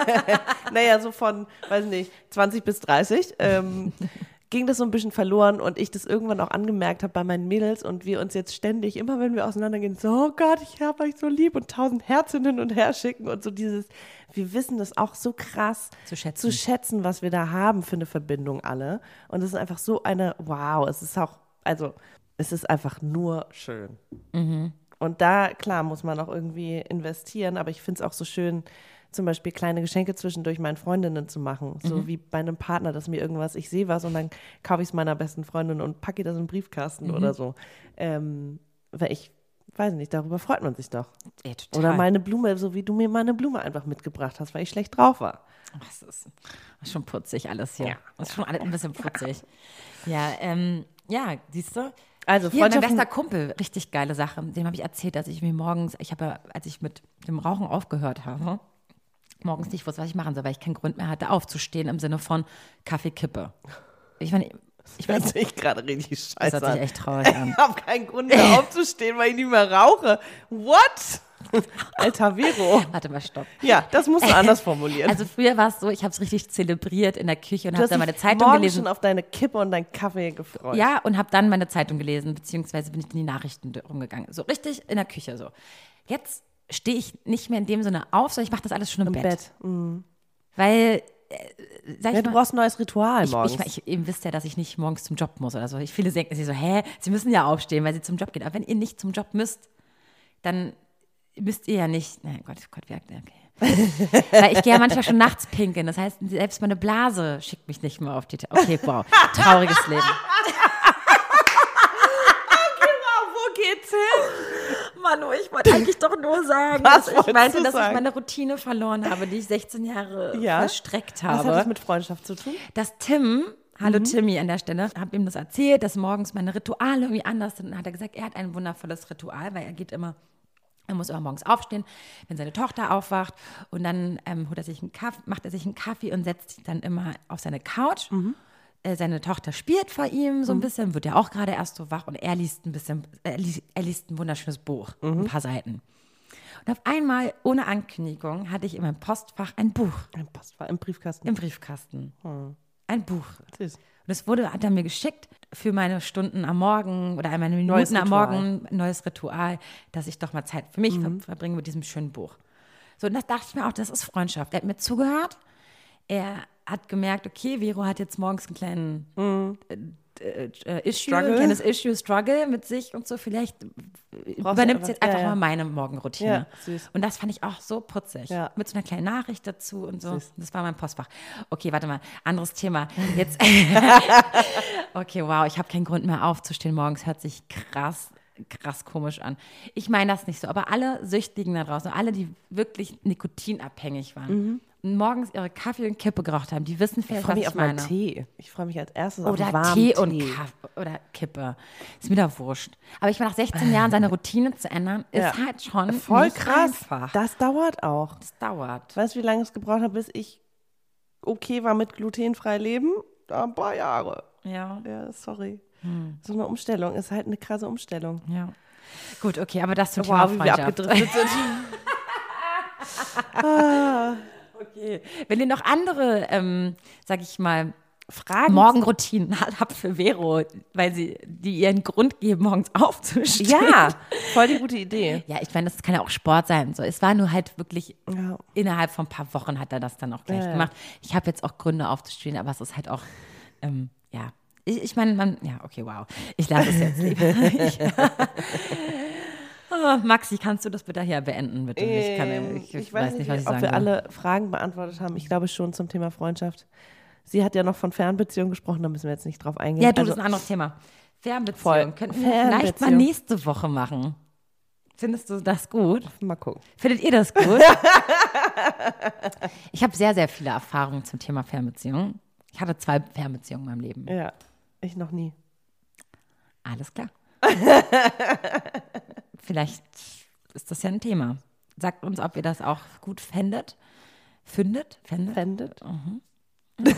naja, so von, weiß nicht, 20 bis 30, ähm, ging das so ein bisschen verloren und ich das irgendwann auch angemerkt habe bei meinen Mädels und wir uns jetzt ständig, immer wenn wir auseinandergehen, so, oh Gott, ich habe euch so lieb und tausend Herzen hin und her schicken und so dieses, wir wissen das auch so krass Zu schätzen. zu schätzen, was wir da haben für eine Verbindung alle. Und es ist einfach so eine, wow, es ist auch, also, es ist einfach nur schön. Und da, klar, muss man auch irgendwie investieren, aber ich finde es auch so schön, zum Beispiel kleine Geschenke zwischendurch meinen Freundinnen zu machen. So wie bei einem Partner, dass mir irgendwas, ich sehe was und dann kaufe ich es meiner besten Freundin und packe das in den Briefkasten oder so. Ähm, weil ich weiß nicht, darüber freut man sich doch. Ja, total. Oder meine Blume, so wie du mir meine Blume einfach mitgebracht hast, weil ich schlecht drauf war. Das ist, schon putzig alles hier. Das ist schon alles ein bisschen putzig. Ja, ähm, ja, siehst du? Also Hier, mein bester Kumpel, richtig geile Sache. Dem habe ich erzählt, dass ich mir morgens, ich habe ja, als ich mit dem Rauchen aufgehört habe, morgens nicht wusste, was ich machen soll, weil ich keinen Grund mehr hatte, aufzustehen im Sinne von Kaffee kippe. Ich meine, Ich hört sich gerade richtig scheiße Das hört sich echt traurig an. Ich habe keinen Grund mehr aufzustehen, weil ich nicht mehr rauche. What? Alter Vero. Warte mal, stopp. Ja, das musst du anders formulieren. Also früher war es so, ich habe es richtig zelebriert in der Küche und habe dann meine Zeitung morgens gelesen. schon auf deine Kippe und deinen Kaffee gefreut. Ja, und habe dann meine Zeitung gelesen, beziehungsweise bin ich in die Nachrichten rumgegangen. So richtig in der Küche so. Jetzt stehe ich nicht mehr in dem Sinne auf, sondern ich mache das alles schon im, Im Bett. Bett. Mhm. Weil, äh, sag Ja, ich du mal, brauchst ein neues Ritual ich, morgens. ich, ich, ihr wisst ja, dass ich nicht morgens zum Job muss oder so. Ich, viele denken sich so, hä, sie müssen ja aufstehen, weil sie zum Job gehen. Aber wenn ihr nicht zum Job müsst, dann müsst ihr ja nicht. Nein, Gott, Gott, wie okay. Weil ich gehe ja manchmal schon nachts pinkeln. Das heißt, selbst meine Blase schickt mich nicht mehr auf die. Ta okay, wow. Trauriges Leben. wo geht's hin? Manu, ich wollte eigentlich doch nur sagen, Was dass ich meinte, dass ich sagen? meine Routine verloren habe, die ich 16 Jahre Ja. verstreckt Was hat habe. das mit Freundschaft zu tun? dass Tim, hallo Timmy an der Stelle, habe ihm das erzählt, dass morgens meine Rituale irgendwie anders sind. Und dann hat er gesagt, er hat ein wundervolles Ritual, weil er geht immer, er muss immer morgens aufstehen, wenn seine Tochter aufwacht und dann ähm, holt er sich einen Kaffee, macht er sich einen Kaffee und setzt sich dann immer auf seine Couch. Äh, Seine Tochter spielt vor ihm so ein bisschen, wird ja auch gerade erst so wach und er liest ein bisschen, er liest, er liest ein wunderschönes Buch, ein paar Seiten. Und auf einmal, ohne Ankündigung, hatte ich in meinem Postfach ein Buch Ein Postfach im Briefkasten. im Briefkasten. Ein Buch. Süß. Und das wurde, hat er mir geschickt für meine Stunden am Morgen oder meine Minuten Neues am Ritual. Morgen, ein neues Ritual, dass ich doch mal Zeit für mich ver verbringe mit diesem schönen Buch. So, und das dachte ich mir auch, das ist Freundschaft. Er hat mir zugehört. Er hat gemerkt, okay, Vero hat jetzt morgens einen kleinen äh, äh, Issue, Struggle. ein kleines Issue, Struggle mit sich und so. Vielleicht übernimmt aber- sie jetzt einfach ja. mal meine Morgenroutine. Ja. Und das fand ich auch so putzig. Ja. Mit so einer kleinen Nachricht dazu und so. Süß. Das war mein Postfach. Okay, warte mal. Anderes Thema. Jetzt. okay, wow. Ich habe keinen Grund mehr aufzustehen morgens. Hört sich krass, krass komisch an. Ich meine das nicht so. Aber alle Süchtigen da draußen, alle, die wirklich nikotinabhängig waren und morgens ihre Kaffee und Kippe geraucht haben, die wissen. Ich vielleicht, freue was mich ich auf meinen meine. Tee. Ich freue mich als erstes auf Oder warmen Tee und Kaffee oder Kippe. Ist mir da wurscht. Aber ich meine, nach 16 Jahren seine Routine zu ändern, ist Ja. halt schon Voll nicht krass. einfach. Das dauert auch. Das dauert. Weißt du, wie lange es gebraucht hat, bis ich okay war mit glutenfrei leben? Ein paar Jahre. Ja, Ja, sorry. Hm. So eine Umstellung ist halt eine krasse Umstellung. ja. Gut, okay, aber das zum Thema Wow, wie wir Freundschaft. abgedriftet sind. Okay. Wenn ihr noch andere, ähm, sag ich mal, Fragen, Morgenroutinen habt für Vero, weil sie die ihren Grund geben, morgens aufzustehen. ja, voll die gute Idee. Ja, ich meine, das kann ja auch Sport sein. So, es war nur halt wirklich Ja. innerhalb von ein paar Wochen hat er das dann auch gleich Ja, gemacht. Ich habe jetzt auch Gründe aufzustehen, aber es ist halt auch, ähm, ja. Ich, ich meine, man, ja, okay, wow. Ich lasse es jetzt lieber. ich, oh, Maxi, kannst du das bitte hier beenden, bitte? Ich, kann, Ähm, ich, ich weiß nicht, was ich ob sagen wir soll. alle Fragen beantwortet haben. Ich glaube schon zum Thema Freundschaft. Sie hat ja noch von Fernbeziehungen gesprochen, da müssen wir jetzt nicht drauf eingehen. Ja, du, Also, das ist ein anderes Thema. Fernbeziehung. Könnten wir vielleicht mal nächste Woche machen. Findest du das gut? mal gucken. Findet ihr das gut? ich habe sehr, sehr viele Erfahrungen zum Thema Fernbeziehung. Ich hatte zwei Fernbeziehungen in meinem Leben. Ja, ich noch nie. Alles klar. Vielleicht ist das ja ein Thema. Sagt uns, ob ihr das auch gut fändet. Findet? Fändet? Fändet?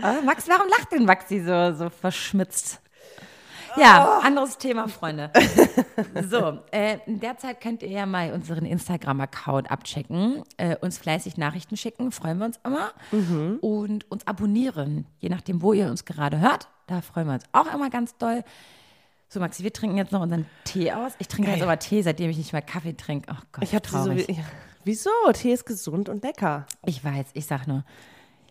Ah, Max, warum lacht denn Maxi so, so verschmitzt? Ja, anderes Thema, Freunde. So, äh, in der Zeit könnt ihr ja mal unseren Instagram-Account abchecken, äh, uns fleißig Nachrichten schicken, freuen wir uns immer. Und uns abonnieren, je nachdem, wo ihr uns gerade hört. Da freuen wir uns auch immer ganz doll. So, Maxi, wir trinken jetzt noch unseren Tee aus. Ich trinke jetzt Geil. aber Tee, seitdem ich nicht mehr Kaffee trinke. Oh Gott, Ich habe so. traurig. Ja. Wieso? Tee ist gesund und lecker. Ich weiß, ich sag nur.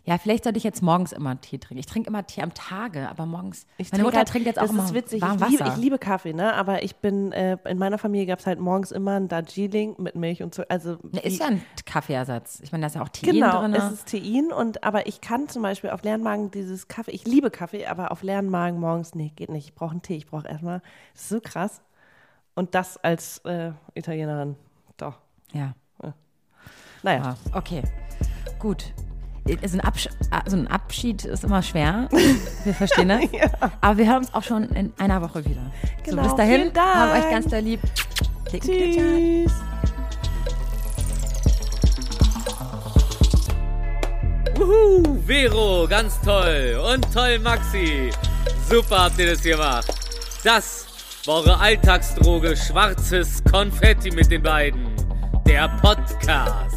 Ja, vielleicht sollte ich jetzt morgens immer Tee trinken. Ich trinke immer Tee am Tage, aber morgens. Ich meine trinke Mutter halt- trinkt jetzt auch das immer ist witzig. warm Ich liebe, Wasser. ich liebe Kaffee, ne? Aber ich bin, äh, in meiner Familie gab es halt morgens immer ein Darjeeling mit Milch und so. Also Ne, ist ja ein Kaffeeersatz. Ich meine, da ist ja auch Tein Genau, drin. es ist Tein und aber ich kann zum Beispiel auf leeren Magen dieses Kaffee, ich liebe Kaffee, aber auf leeren Magen morgens, nee, geht nicht. Ich brauche einen Tee, ich brauche erstmal, das ist so krass. Und das als äh, Italienerin, doch. Ja. Naja, Ah, okay. Gut. Ist ein, Absch also ein Abschied ist immer schwer. Wir verstehen das. Aber wir hören uns auch schon in einer Woche wieder. Genau, so, bis dahin. vielen Dank. Haben euch ganz doll lieb. Klicken. tschüss. Juhu, Vero, ganz toll. Und toll, Maxi. Super habt ihr das gemacht. Das war eure Alltagsdroge schwarzes Konfetti mit den beiden. Der Podcast.